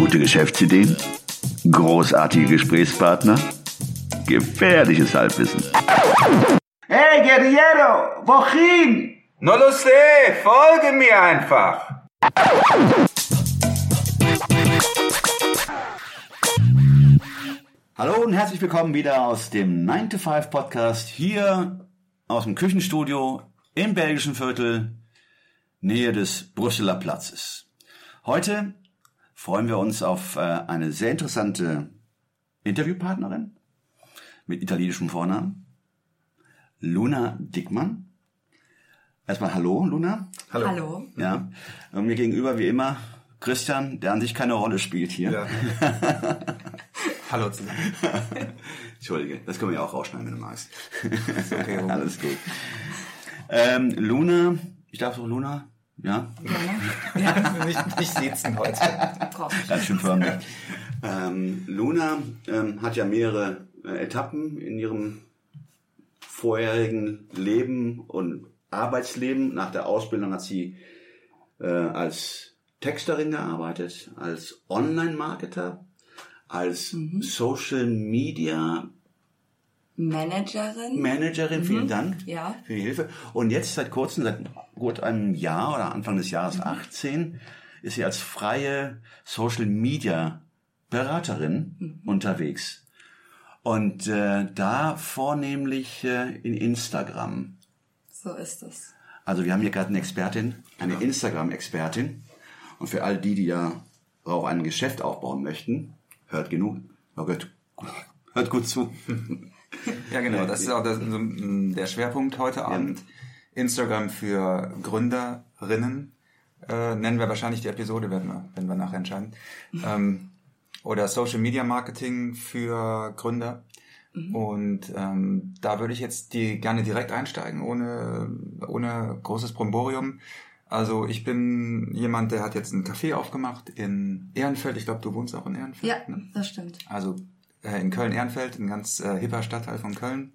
Gute Geschäftsideen? Großartige Gesprächspartner? Gefährliches Halbwissen. Hey, Guerriero, wohin? No lo sé, folge mir einfach. Hallo und herzlich willkommen wieder aus dem 9 to 5 Podcast hier aus dem Küchenstudio im belgischen Viertel, Nähe des Brüsseler Platzes. Heute freuen wir uns auf äh, eine sehr interessante Interviewpartnerin mit italienischem Vornamen, Luna Dickmann. Erstmal Hallo, Luna. Hallo. Hallo. Ja, und mir gegenüber wie immer Christian, der an sich keine Rolle spielt hier. Ja. Hallo zusammen. Entschuldige, das können wir ja auch rausschneiden, wenn du magst. Okay, Robert. Alles gut. Ähm, Luna, ich darf so Luna, ja, Gerne. nicht, nicht sitzen heute. Ganz schön förmlich. Ähm, Luna ähm, hat ja mehrere äh, Etappen in ihrem vorherigen Leben und Arbeitsleben. Nach der Ausbildung hat sie äh, als Texterin gearbeitet, als Online-Marketer, als Social Media Managerin. Managerin. Vielen Dank Ja. für die Hilfe. Und jetzt seit kurzem, seit gut einem Jahr oder Anfang des Jahres 18, ist sie als freie Social Media Beraterin unterwegs. Und äh, da vornehmlich äh, in Instagram. So ist es. Also wir haben hier gerade eine Expertin, eine Instagram-Expertin. Und für all die, die ja auch ein Geschäft aufbauen möchten, hört genug, hört, hört gut zu. Ja, genau. Das ist auch das, mm, der Schwerpunkt heute Abend. Instagram für Gründerinnen. Äh, nennen wir wahrscheinlich die Episode, werden wir, wenn wir nachher entscheiden. Ähm, oder Social Media Marketing für Gründer. Und ähm, da würde ich jetzt die gerne direkt einsteigen, ohne, ohne großes Bromborium. Also ich bin jemand, der hat jetzt ein Café aufgemacht in Ehrenfeld. Ich glaube, du wohnst auch in Ehrenfeld. Ja, Ne? das stimmt. Also äh, in Köln-Ehrenfeld, ein ganz äh, hipper Stadtteil von Köln,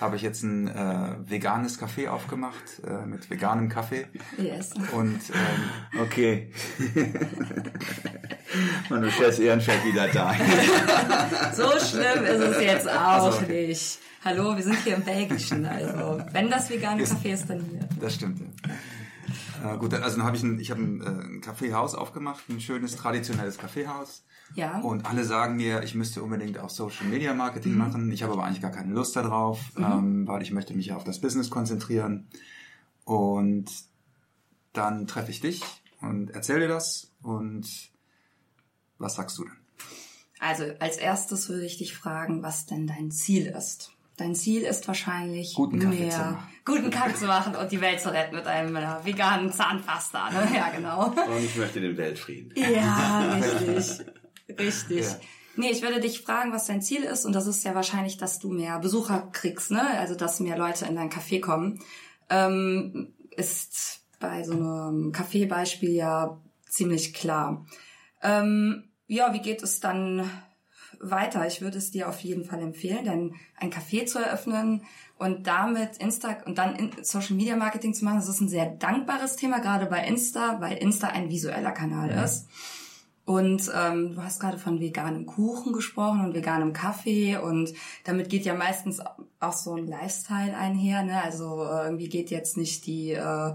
habe ich jetzt ein äh, veganes Café aufgemacht äh, mit veganem Kaffee. Yes. Und ähm, Okay. Und du stellst Ehrenfeld wieder da. So schlimm ist es jetzt auch Also, okay. nicht. Hallo, wir sind hier im Belgischen. Also, wenn das vegane Café ist, dann hier. das stimmt. Ja. Äh, gut, also dann habe ich ein, ich habe ein, äh, ein Kaffeehaus aufgemacht, ein schönes traditionelles Kaffeehaus. Ja. Und alle sagen mir, ich müsste unbedingt auch Social Media Marketing machen. Ich habe aber eigentlich gar keine Lust darauf, ähm, weil ich möchte mich auf das Business konzentrieren. Und dann treffe ich dich und erzähle dir das. Und was sagst du denn? Also, als erstes würde ich dich fragen, was denn dein Ziel ist. Dein Ziel ist wahrscheinlich Guten Kaffee mehr zu machen. guten Kaffee zu machen und die Welt zu retten mit einem äh, veganen Zahnpasta. Ne? Ja, genau. Und ich möchte den Weltfrieden. Ja, richtig. Richtig. Ja. Nee, ich würde dich fragen, was dein Ziel ist. Und das ist ja wahrscheinlich, dass du mehr Besucher kriegst, ne? Also, dass mehr Leute in dein Café kommen. Ähm, ist bei so einem Kaffeebeispiel ja ziemlich klar. Ähm, ja, wie geht es dann weiter? Ich würde es dir auf jeden Fall empfehlen, denn ein Café zu eröffnen und damit Insta und dann Social Media Marketing zu machen, das ist ein sehr dankbares Thema, gerade bei Insta, weil Insta ein visueller Kanal ist. Und ähm, du hast gerade von veganem Kuchen gesprochen und veganem Kaffee und damit geht ja meistens auch so ein Lifestyle einher. Ne? Also äh, irgendwie geht jetzt nicht die, äh,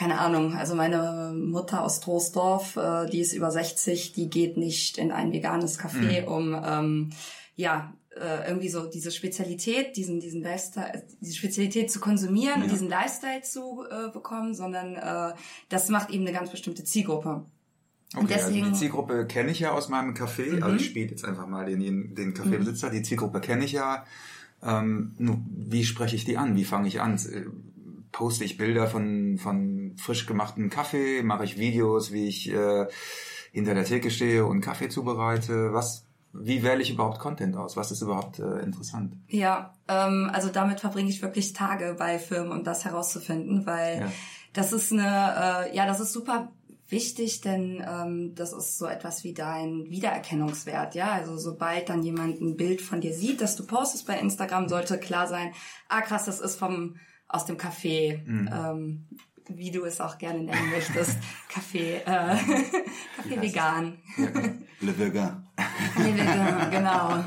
keine Ahnung, also meine Mutter aus Troisdorf, äh, die ist über 60, die geht nicht in ein veganes Café, um ähm, ja äh, irgendwie so diese Spezialität, diesen diesen Lifestyle, diese Spezialität zu konsumieren und diesen Lifestyle zu äh, bekommen, sondern äh, das macht eben eine ganz bestimmte Zielgruppe. Okay, Und deswegen- also die Zielgruppe kenne ich ja aus meinem Café. Also ich spiele jetzt einfach mal den, den Cafébesitzer. Die Zielgruppe kenne ich ja. Ähm, nur, wie spreche ich die an? Wie fange ich an? Poste ich Bilder von, von frisch gemachten Kaffee? Mache ich Videos, wie ich äh, hinter der Theke stehe und Kaffee zubereite? Was, wie wähle ich überhaupt Content aus? Was ist überhaupt äh, interessant? Ja, ähm, also damit verbringe ich wirklich Tage bei Firmen, um das herauszufinden, weil Ja. das ist eine, äh, ja, das ist super wichtig, denn ähm, das ist so etwas wie dein Wiedererkennungswert, ja. Also sobald dann jemand ein Bild von dir sieht, das du postest bei Instagram, sollte klar sein, ah krass, das ist vom aus dem Café, ähm, wie du es auch gerne nennen möchtest, Kaffee, äh, Kaffee vegan. Le Vegan. Nee, wir- genau.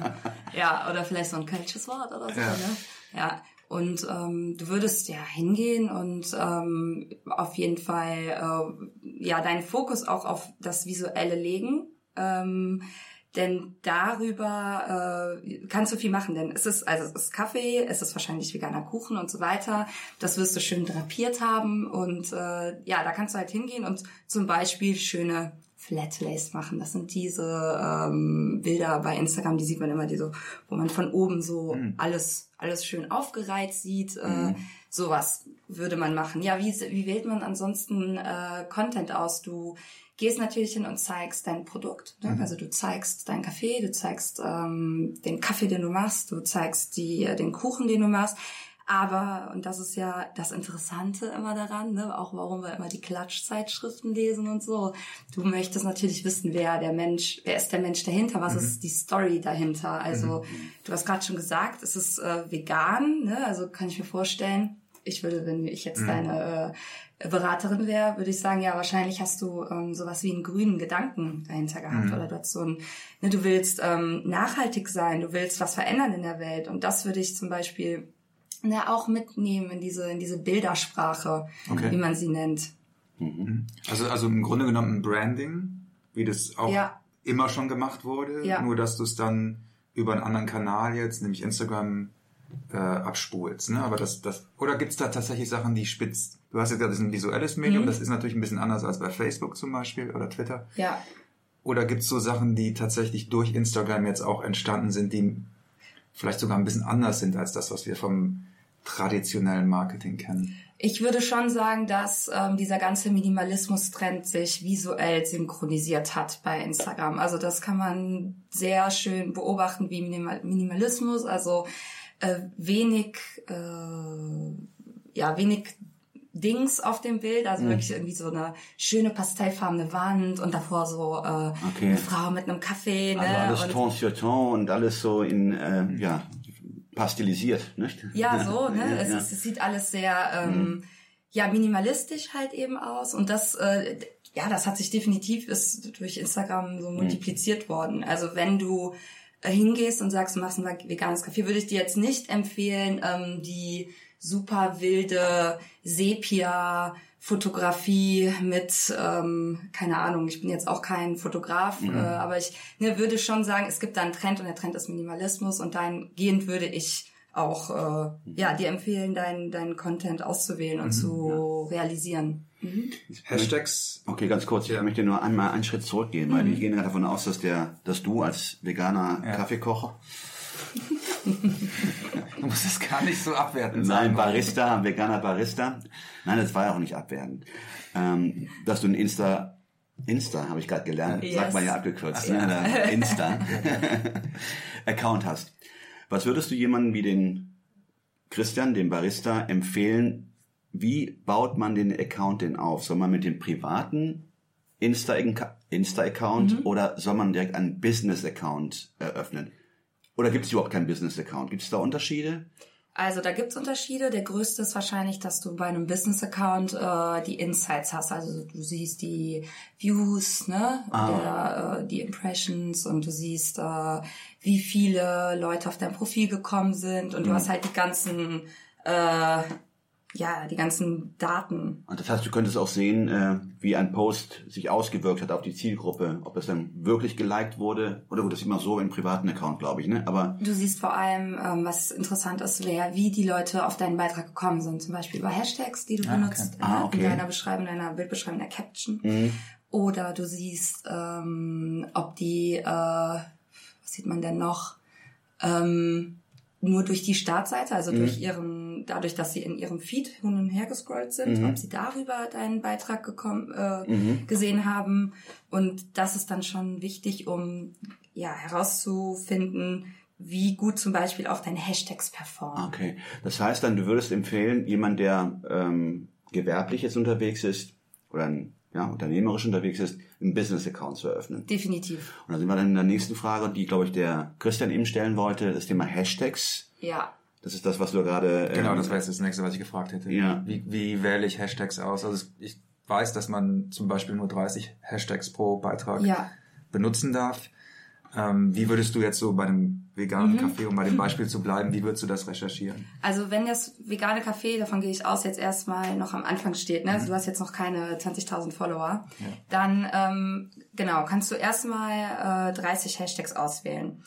Ja, oder vielleicht so ein kölsches Wort oder so, Ja. ne? Ja. Und ähm, du würdest ja hingehen und ähm, auf jeden Fall äh, ja deinen Fokus auch auf das Visuelle legen. Ähm, denn darüber äh, kannst du viel machen, denn es ist, also es ist Kaffee, es ist wahrscheinlich veganer Kuchen und so weiter. Das wirst du schön drapiert haben und äh, ja, da kannst du halt hingehen und zum Beispiel schöne Flatlays machen. Das sind diese ähm, Bilder bei Instagram, die sieht man immer, die so, wo man von oben so alles, alles schön aufgereiht sieht. Äh, sowas würde man machen. Ja, wie, wie wählt man ansonsten äh, Content aus? Du gehst natürlich hin und zeigst dein Produkt. Ne? Also du zeigst deinen Kaffee, du zeigst ähm, den Kaffee, den du machst, du zeigst die, den Kuchen, den du machst. Aber, und das ist ja das Interessante immer daran, ne? auch warum wir immer die Klatschzeitschriften lesen und so. Du möchtest natürlich wissen, wer der Mensch, wer ist der Mensch dahinter, was ist die Story dahinter. Also du hast gerade schon gesagt, es ist äh, vegan, ne? also kann ich mir vorstellen, ich würde, wenn ich jetzt deine äh, Beraterin wäre, würde ich sagen, ja, wahrscheinlich hast du ähm, sowas wie einen grünen Gedanken dahinter gehabt oder du hast so ein, ne, du willst ähm, nachhaltig sein, du willst was verändern in der Welt und das würde ich zum Beispiel ne, auch mitnehmen in diese in diese Bildersprache, Okay. wie man sie nennt. Also, also im Grunde genommen ein Branding, wie das auch Ja. immer schon gemacht wurde, Ja. nur dass du es dann über einen anderen Kanal jetzt, nämlich Instagram, äh, abspulst. Ne? Aber das, das, oder gibt's da tatsächlich Sachen, die spitz, du hast jetzt gesagt, das ist ein visuelles Medium, Mhm. das ist natürlich ein bisschen anders als bei Facebook zum Beispiel oder Twitter. Ja, Oder gibt's so Sachen, die tatsächlich durch Instagram jetzt auch entstanden sind, die vielleicht sogar ein bisschen anders sind als das, was wir vom traditionellen Marketing kennen? Ich würde schon sagen, dass ähm, dieser ganze Minimalismus-Trend sich visuell synchronisiert hat bei Instagram. Also das kann man sehr schön beobachten wie Minimal Minimalismus. Also äh, wenig, äh, ja wenig Dings auf dem Bild, also wirklich irgendwie so eine schöne pastellfarbene Wand und davor so äh, Okay. eine Frau mit einem Kaffee. Ne? Also alles und, Ton sur Ton und alles so in, äh, ja, pastelisiert, nicht? Ja, so, ne? Ja, es, ja. Ist, es sieht alles sehr ähm, ja minimalistisch halt eben aus und das äh, ja, das hat sich definitiv ist durch Instagram so multipliziert worden. Also wenn du hingehst und sagst, du machst ein veganes Kaffee, würde ich dir jetzt nicht empfehlen, ähm, die super wilde Sepia Fotografie mit, ähm, keine Ahnung, ich bin jetzt auch kein Fotograf, äh, aber ich ne, würde schon sagen, es gibt da einen Trend und der Trend ist Minimalismus und dahingehend würde ich auch äh, ja dir empfehlen, deinen deinen Content auszuwählen und zu realisieren. Hashtags Okay, ganz kurz. Ich möchte nur einmal einen Schritt zurückgehen, weil wir gehen ja davon aus, dass der, dass du als veganer Ja. Kaffeekocher, Du musst es gar nicht so abwerten nein, Barista, ein veganer Barista, nein, das war ja auch nicht abwertend, ähm, dass du ein Insta, Insta, habe ich gerade gelernt, Yes. sagt man ja abgekürzt, ne? oder Insta, Account hast. Was würdest du jemandem wie den Christian, dem Barista, empfehlen, wie baut man den Account denn auf? Soll man mit dem privaten Insta-Account Insta -Account oder soll man direkt einen Business-Account eröffnen? Oder gibt es überhaupt keinen Business-Account? Gibt es da Unterschiede? Also da gibt's Unterschiede. Der größte ist wahrscheinlich, dass du bei einem Business-Account äh, die Insights hast. Also du siehst die Views, ne, der, äh, die Impressions und du siehst, äh, wie viele Leute auf dein Profil gekommen sind und du hast halt die ganzen, äh, ja, die ganzen Daten. Und das heißt, du könntest auch sehen, äh, wie ein Post sich ausgewirkt hat auf die Zielgruppe, ob es dann wirklich geliked wurde. Oder gut, das ist immer so im privaten Account, glaube ich, ne? Aber Du siehst vor allem, ähm, was interessant ist, wer, wie die Leute auf deinen Beitrag gekommen sind. Zum Beispiel über Hashtags, die du Ah, benutzt okay. Ah, äh, okay. in deiner Beschreibung, deiner Bildbeschreibung, der Caption. Oder du siehst, ähm, ob die, äh, was sieht man denn noch? Ähm, nur durch die Startseite, also durch ihren, dadurch, dass sie in ihrem Feed hin und her gescrollt sind, ob sie darüber deinen Beitrag gekommen, äh, gesehen haben. Und das ist dann schon wichtig, um ja herauszufinden, wie gut zum Beispiel auch deine Hashtags performen. okay. Das heißt dann, du würdest empfehlen, jemand, der ähm, gewerblich jetzt unterwegs ist oder ein, ja, unternehmerisch unterwegs ist, einen Business-Account zu eröffnen. Definitiv. Und da sind wir dann in der nächsten Frage, die, glaube ich, der Christian eben stellen wollte, das Thema Hashtags. Ja. Das ist das, was du gerade... Genau, ähm, das wäre jetzt das nächste, was ich gefragt hätte. Ja. Wie, wie wähle ich Hashtags aus? Also ich weiß, dass man zum Beispiel nur 30 Hashtags pro Beitrag Ja. benutzen darf. Ähm, wie würdest du jetzt so bei dem veganen Kaffee, um bei dem Beispiel zu bleiben, wie würdest du das recherchieren? Also wenn das vegane Café, davon gehe ich aus, jetzt erstmal noch am Anfang steht, ne? Also du hast jetzt noch keine 20.000 Follower, dann ähm, genau kannst du erstmal äh, 30 Hashtags auswählen.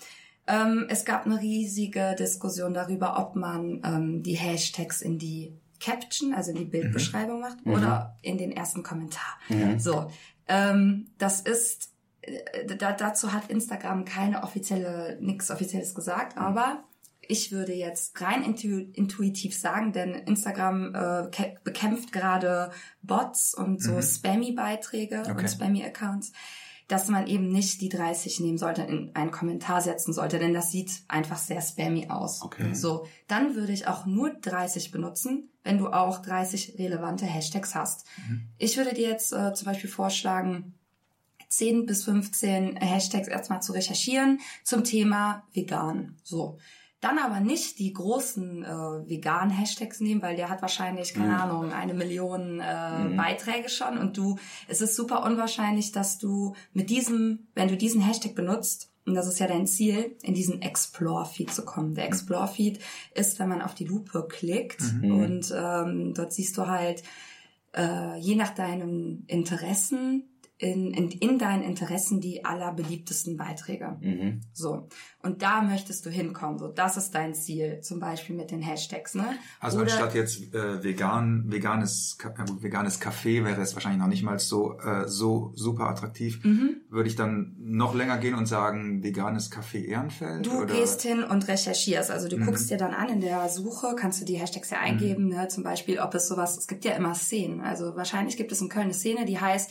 Ähm, es gab eine riesige Diskussion darüber, ob man ähm, die Hashtags in die Caption, also in die Bildbeschreibung macht, oder in den ersten Kommentar. So, ähm, das ist da, dazu hat Instagram keine offizielle, nichts offizielles gesagt, aber ich würde jetzt rein intu intuitiv sagen, denn Instagram äh, bekämpft gerade Bots und so Spammy-Beiträge Okay. und Spammy-Accounts, dass man eben nicht die 30 nehmen sollte, in einen Kommentar setzen sollte, denn das sieht einfach sehr spammy aus. Okay. So, dann würde ich auch nur 30 benutzen, wenn du auch 30 relevante Hashtags hast. Ich würde dir jetzt äh, zum Beispiel vorschlagen, 10 bis 15 Hashtags erstmal zu recherchieren zum Thema vegan. So. Dann aber nicht die großen äh, veganen Hashtags nehmen, weil der hat wahrscheinlich, keine Ahnung, eine Million äh, Beiträge schon und du, es ist super unwahrscheinlich, dass du mit diesem, wenn du diesen Hashtag benutzt, und das ist ja dein Ziel, in diesen Explore-Feed zu kommen. Der Explore-Feed ist, wenn man auf die Lupe klickt und ähm, dort siehst du halt äh, je nach deinen Interessen in, in, in deinen Interessen die allerbeliebtesten Beiträge. Mhm. So. Und da möchtest du hinkommen. So, das ist dein Ziel. Zum Beispiel mit den Hashtags, ne? Also Oder- anstatt jetzt äh, vegan, veganes, äh, veganes Kaffee wäre es wahrscheinlich noch nicht mal so, äh, so super attraktiv. Mhm. Würde ich dann noch länger gehen und sagen, veganes Kaffee Ehrenfeld? Du oder? gehst hin und recherchierst. Also du Mhm. guckst dir dann an in der Suche, kannst du die Hashtags ja eingeben, ne? zum Beispiel, ob es sowas, es gibt ja immer Szenen. Also wahrscheinlich gibt es in Köln eine Szene, die heißt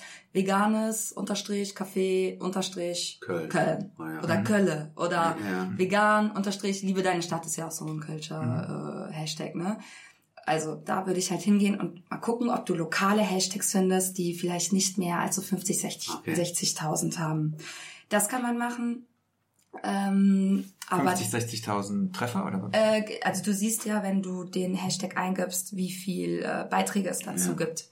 veganes unterstrich Kaffee unterstrich Köln. Köln. Ah, ja. Oder Kölle. Oder Ja. vegan unterstrich liebe deine Stadt ist ja auch so ein Kölscher äh, Hashtag, ne? Also da würde ich halt hingehen und mal gucken, ob du lokale Hashtags findest, die vielleicht nicht mehr als so 50, 60, Okay. 60.000 haben. Das kann man machen. Ähm, aber 50, 60.000 Treffer oder was? äh, also du siehst ja, wenn du den Hashtag eingibst, wie viel äh, Beiträge es dazu gibt.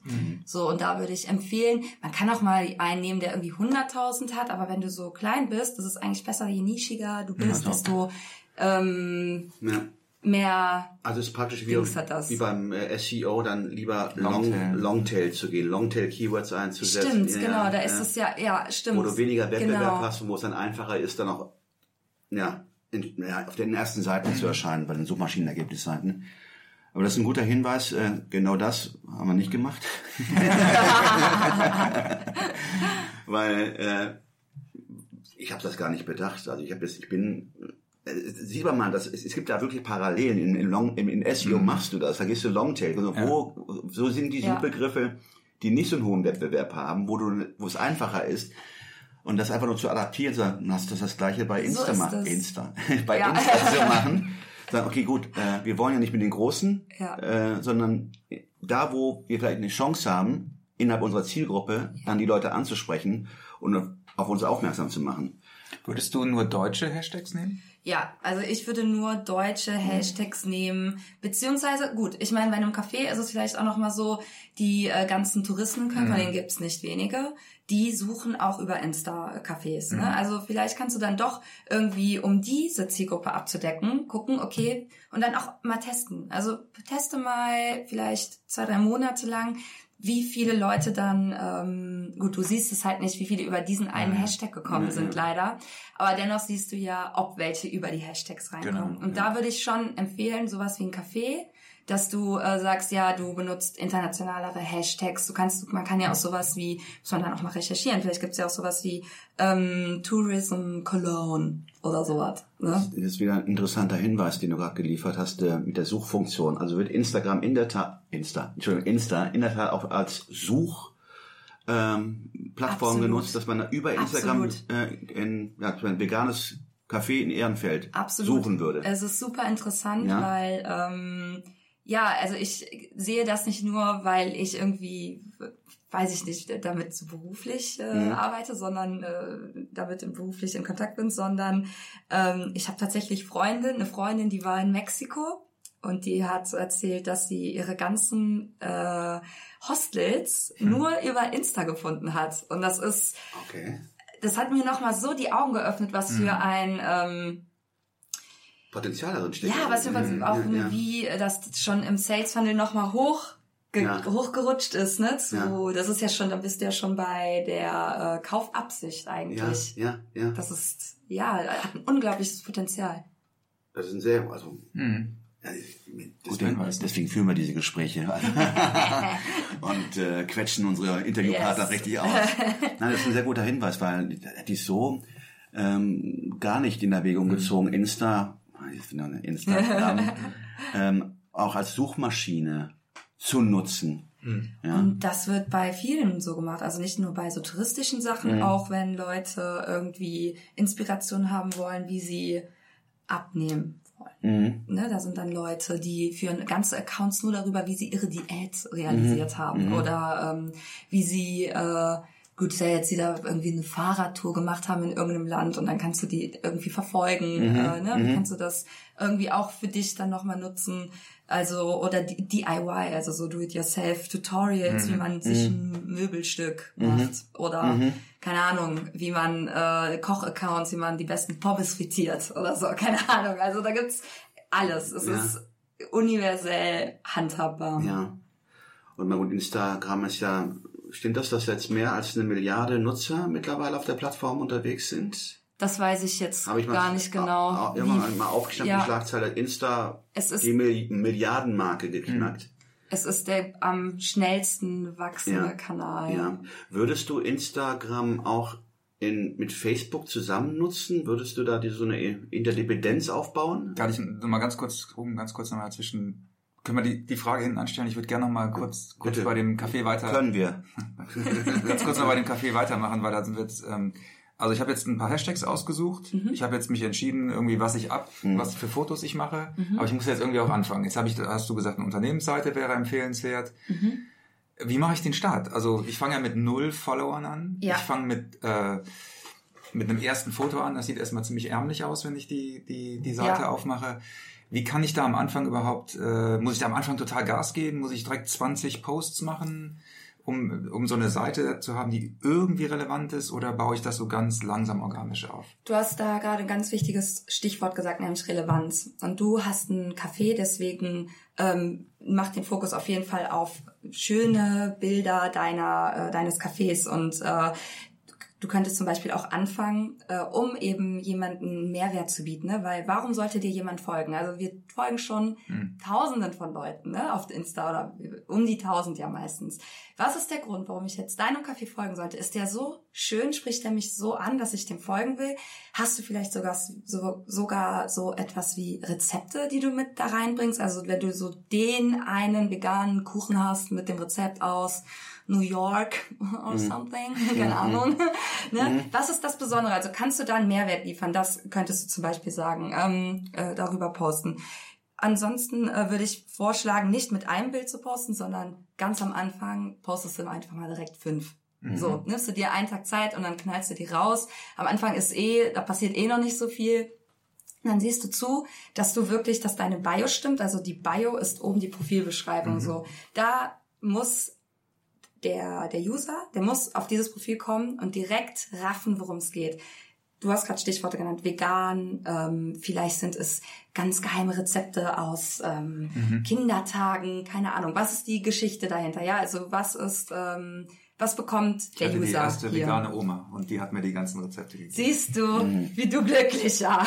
So, und da würde ich empfehlen, man kann auch mal einen nehmen, der irgendwie 100.000 hat, aber wenn du so klein bist, das ist eigentlich besser, je nischiger du bist, Ja, desto ähm, Ja. mehr Also es ist praktisch wie, Dings hat das. wie beim äh, SEO dann lieber Long, Longtail. Longtail zu gehen, Longtail-Keywords einzusetzen. Stimmt, Ja, genau, da ist ja. es ja, ja, stimmt. Wo du weniger Wettbewerb genau. hast und wo es dann einfacher ist, dann auch ja, in, ja, auf den ersten Seiten zu erscheinen, bei den Suchmaschinenergebnisseiten. Aber das ist ein guter Hinweis. Äh, genau das haben wir nicht gemacht. Weil äh, ich habe das gar nicht bedacht. Also ich habe ich bin äh, sieht man mal, das, es, es gibt da wirklich Parallelen. In, in, Long, in, in SEO machst du das, da gehst du Longtail. Also wo, so sind die Ja. Suchbegriffe, die nicht so einen hohen Wettbewerb haben, wo du, wo es einfacher ist. Und das einfach nur zu adaptieren, sagen, hast du das gleiche bei Insta ist machen. das. Insta. bei Ja. Insta zu machen. Sagen, okay, gut, äh, wir wollen ja nicht mit den Großen, Ja. äh, sondern da, wo wir vielleicht eine Chance haben, innerhalb unserer Zielgruppe dann die Leute anzusprechen und auf uns aufmerksam zu machen. Würdest du nur deutsche Hashtags nehmen? Ja, also ich würde nur deutsche Hashtags nehmen, beziehungsweise gut, ich meine, bei einem Café ist es vielleicht auch noch mal so, die äh, ganzen Touristen, können, von denen gibt's nicht wenige, die suchen auch über Insta-Cafés. Ne? Also vielleicht kannst du dann doch irgendwie, um diese Zielgruppe abzudecken, gucken, okay, und dann auch mal testen. Also teste mal vielleicht zwei, drei Monate lang, wie viele Leute dann, ähm, gut, du siehst es halt nicht, wie viele über diesen einen Hashtag gekommen sind, leider. Aber dennoch siehst du ja, ob welche über die Hashtags reinkommen. Genau, Und da würde ich schon empfehlen, sowas wie ein Café, dass du äh, sagst, ja, du benutzt internationalere Hashtags. Du kannst, man kann ja auch sowas wie, muss man dann auch mal recherchieren, vielleicht gibt's ja auch sowas wie ähm, Tourism Cologne oder sowas. Ne? Das ist wieder ein interessanter Hinweis, den du gerade geliefert hast äh, mit der Suchfunktion. Also wird Instagram in der Tat, Insta, Entschuldigung, Insta in der Tat auch als Such ähm, Plattform Absolut. genutzt, dass man über Instagram äh, in ja, ein veganes Café in Ehrenfeld Absolut. suchen würde. Es ist super interessant, Ja. weil ähm, ja, also ich sehe das nicht nur, weil ich irgendwie, weiß ich nicht, damit so beruflich äh, Mhm. arbeite, sondern äh, damit im beruflich in Kontakt bin, sondern ähm, ich habe tatsächlich Freundin, eine Freundin, die war in Mexiko und die hat so erzählt, dass sie ihre ganzen äh, Hostels Mhm. nur über Insta gefunden hat. Und das ist Okay. das hat mir nochmal so die Augen geöffnet, was Mhm. für ein ähm, Potenzial darin steckt. ja, was was Mhm, auch ja, ja. wie das schon im Sales Funnel nochmal hoch Ja. hochgerutscht ist, ne? Zu, Ja. Das ist ja schon, da bist du ja schon bei der äh, Kaufabsicht Ja, eigentlich. ja, ja. Das ist ja hat ein unglaubliches Potenzial. Das ist ein sehr, also, Mhm. ja, deswegen, Hinweis. deswegen führen wir diese Gespräche und äh, quetschen unsere Interviewpartner Yes. richtig aus. Nein, das ist ein sehr guter Hinweis, weil die ist so ähm, gar nicht in Erwägung gezogen, Insta, Instagram, ähm, auch als Suchmaschine zu nutzen. Ja. Und das wird bei vielen so gemacht. Also nicht nur bei so touristischen Sachen, Mhm. auch wenn Leute irgendwie Inspiration haben wollen, wie sie abnehmen wollen. Mhm. Ne, da sind dann Leute, die führen ganze Accounts nur darüber, wie sie ihre Diät realisiert haben oder ähm, wie sie äh, gut ja jetzt wieder irgendwie eine Fahrradtour gemacht haben in irgendeinem Land und dann kannst du die irgendwie verfolgen, äh, ne? Dann kannst du das irgendwie auch für dich dann nochmal nutzen. Also, oder DIY, also so Do-it-yourself-Tutorials, wie man sich ein Möbelstück macht. Oder, keine Ahnung, wie man äh, Koch-Accounts, wie man die besten Pommes frittiert oder so, keine Ahnung. Also da gibt's alles. Es Ja. ist universell handhabbar. Ja. Und gut, Instagram ist ja, stimmt das, dass jetzt mehr als eine Milliarde Nutzer mittlerweile auf der Plattform unterwegs sind? Das weiß ich jetzt ich mal, gar nicht genau. Au, au, wie- irgendwann mal aufgeschnappt, ja. die Schlagzeile Insta Es ist- die Milli Milliardenmarke geknackt. Es ist der am schnellsten wachsende Ja. Kanal. Ja. Würdest du Instagram auch in, mit Facebook zusammen nutzen? Würdest du da die, so eine Interdependenz aufbauen? Darf ich noch mal ganz kurz, um ganz kurz nochmal zwischen, können wir die, die Frage hinten anstellen? Ich würde gerne noch mal kurz, kurz Bitte. bei dem Café weiter, Können wir. ganz kurz noch bei dem Café weitermachen, weil da sind wir jetzt, ähm, also ich habe jetzt ein paar Hashtags ausgesucht. Mhm. Ich habe jetzt mich entschieden, irgendwie was ich ab, was für Fotos ich mache. Mhm. Aber ich muss jetzt irgendwie auch anfangen. Jetzt habe ich, hast du gesagt, eine Unternehmensseite wäre empfehlenswert. Mhm. Wie mache ich den Start? Also ich fange ja mit null Followern an. Ja. Ich fange mit äh, mit einem ersten Foto an. Das sieht erstmal ziemlich ärmlich aus, wenn ich die die die Seite Ja. aufmache. Wie kann ich da am Anfang überhaupt? Äh, muss ich da am Anfang total Gas geben? Muss ich direkt 20 Posts machen? um, um so eine Seite zu haben, die irgendwie relevant ist, oder baue ich das so ganz langsam organisch auf? Du hast da gerade ein ganz wichtiges Stichwort gesagt, nämlich Relevanz. Und du hast ein Café, deswegen ähm, mach den Fokus auf jeden Fall auf schöne Bilder deiner äh, deines Cafés und äh, Du könntest zum Beispiel auch anfangen, äh, um eben jemanden Mehrwert zu bieten, ne? weil warum sollte dir jemand folgen? Also wir folgen schon Tausenden von Leuten ne? auf Insta oder um die Tausend ja meistens. Was ist der Grund, warum ich jetzt deinem Café folgen sollte? Ist der so schön? Spricht der mich so an, dass ich dem folgen will? Hast du vielleicht sogar so, sogar so etwas wie Rezepte, die du mit da reinbringst? Also wenn du so den einen veganen Kuchen hast mit dem Rezept aus New York or something, keine Ahnung. ne? Was ist das Besondere? Also kannst du da einen Mehrwert liefern? Das könntest du zum Beispiel sagen, ähm, äh, darüber posten. Ansonsten äh, würde ich vorschlagen, nicht mit einem Bild zu posten, sondern ganz am Anfang postest du einfach mal direkt fünf. So, nimmst du dir einen Tag Zeit und dann knallst du die raus. Am Anfang ist eh, da passiert eh noch nicht so viel. Und dann siehst du zu, dass du wirklich, dass deine Bio stimmt. Also die Bio ist oben die Profilbeschreibung. So, da muss der, der User, der muss auf dieses Profil kommen und direkt raffen, worum es geht. Du hast gerade Stichworte genannt, vegan, ähm, vielleicht sind es ganz geheime Rezepte aus ähm, Kindertagen, keine Ahnung. Was ist die Geschichte dahinter? Ja, also was ist, ähm, was bekommt Ich der hatte User die erste hier? vegane Oma und die hat mir die ganzen Rezepte gegeben. Siehst du, wie du glücklicher.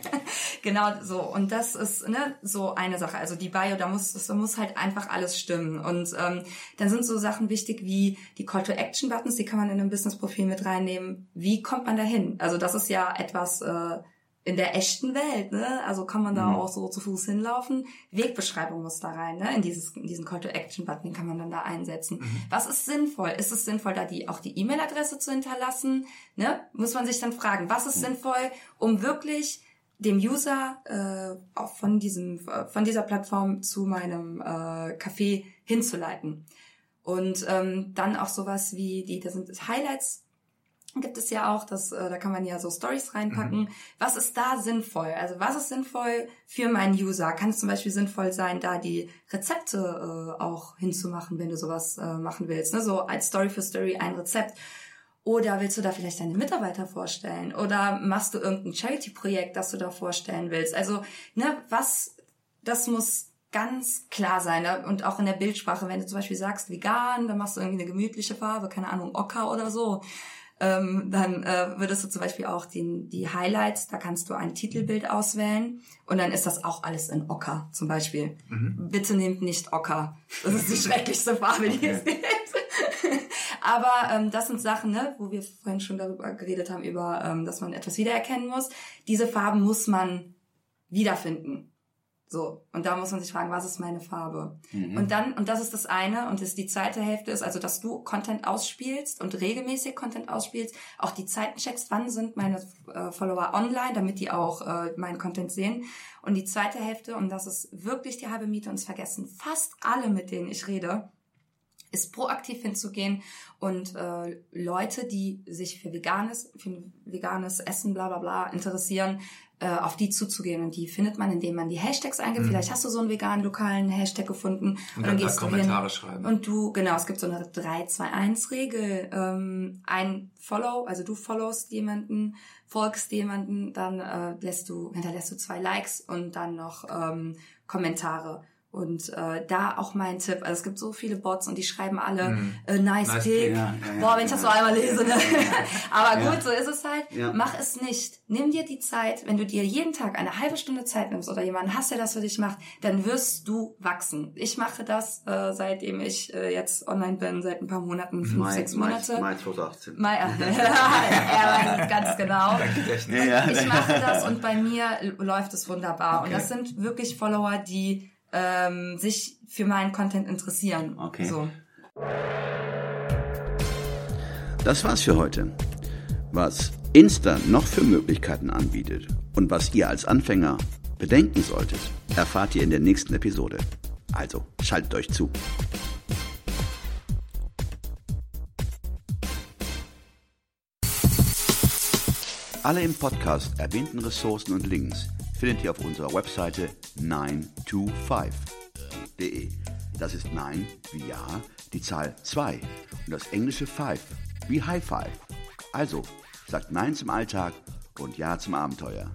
genau so. Und das ist ne, so eine Sache. Also die Bio, da muss, da muss halt einfach alles stimmen. Und ähm, dann sind so Sachen wichtig wie die Call-to-Action-Buttons, die kann man in einem Business-Profil mit reinnehmen. Wie kommt man dahin? Also das ist ja etwas äh, in der echten Welt, ne? Also kann man da auch so zu Fuß hinlaufen. Wegbeschreibung muss da rein, ne? In dieses, in diesen Call-to-Action-Button, den kann man dann da einsetzen. Was ist sinnvoll? Ist es sinnvoll, da die auch die E-Mail-Adresse zu hinterlassen? Ne? Muss man sich dann fragen, was ist sinnvoll, um wirklich dem User äh, auch von diesem von dieser Plattform zu meinem äh, Café hinzuleiten. Und ähm, dann auch sowas wie die, das sind Highlights gibt es ja auch, das, äh, da kann man ja so Stories reinpacken. Was ist da sinnvoll? Also was ist sinnvoll für meinen User? Kann es zum Beispiel sinnvoll sein, da die Rezepte äh, auch hinzumachen, wenn du sowas äh, machen willst? Ne? So als Story für Story ein Rezept. Oder willst du da vielleicht deine Mitarbeiter vorstellen? Oder machst du irgendein Charity-Projekt, das du da vorstellen willst? Also, ne, was, das muss ganz klar sein. Ne? Und auch in der Bildsprache, wenn du zum Beispiel sagst vegan, dann machst du irgendwie eine gemütliche Farbe, keine Ahnung, Ocker oder so. Ähm, dann äh, würdest du zum Beispiel auch den, die Highlights, da kannst du ein Titelbild auswählen und dann ist das auch alles in Ocker zum Beispiel. Mhm. Bitte nehmt nicht Ocker. Das ist die schrecklichste Farbe, die es gibt. Aber ähm, das sind Sachen, ne, wo wir vorhin schon darüber geredet haben, über, ähm, dass man etwas wiedererkennen muss. Diese Farben muss man wiederfinden. So, und da muss man sich fragen, was ist meine Farbe? Mhm. Und dann, und das ist das eine, und das die zweite Hälfte ist, also dass du Content ausspielst und regelmäßig Content ausspielst, auch die Zeiten checkst, wann sind meine äh, Follower online, damit die auch äh, meinen Content sehen. Und die zweite Hälfte, und das ist wirklich die halbe Miete, und es vergessen fast alle, mit denen ich rede, ist proaktiv hinzugehen und äh, Leute, die sich für veganes, für veganes Essen, bla bla bla interessieren, äh, auf die zuzugehen. Und die findet man, indem man die Hashtags eingibt. Mhm. Vielleicht hast du so einen veganen lokalen Hashtag gefunden. Und, und dann, gehst da Kommentare hin, schreiben. Und du, genau, es gibt so eine 3-2-1-Regel. Ähm, ein Follow, also du followst jemanden, folgst jemanden, dann äh, lässt du, hinterlässt du zwei Likes und dann noch ähm, Kommentare. Und äh, da auch mein Tipp, also es gibt so viele Bots und die schreiben alle mm. äh, nice, nice pick. Ja, ja, Boah, wenn ich das so einmal lese. Ne? Aber gut, so ist es halt. Mach es nicht. Nimm dir die Zeit, wenn du dir jeden Tag eine halbe Stunde Zeit nimmst oder jemanden hast, der das für dich macht, dann wirst du wachsen. Ich mache das, äh, seitdem ich äh, jetzt online bin, seit ein paar Monaten, fünf, Mai, sechs Monate. Mai, Mai 2018. Mai, ja, ganz genau. Ich mache das und bei mir läuft es wunderbar. Okay. Und das sind wirklich Follower, die ähm, sich für meinen Content interessieren. Okay. So. Das war's für heute. Was Insta noch für Möglichkeiten anbietet und was ihr als Anfänger bedenken solltet, erfahrt ihr in der nächsten Episode. Also schaltet euch zu. Alle im Podcast erwähnten Ressourcen und Links findet ihr auf unserer Webseite 925.de. Das ist 9 wie Ja, die Zahl 2 und das englische 5 wie High Five. Also sagt Nein zum Alltag und Ja zum Abenteuer.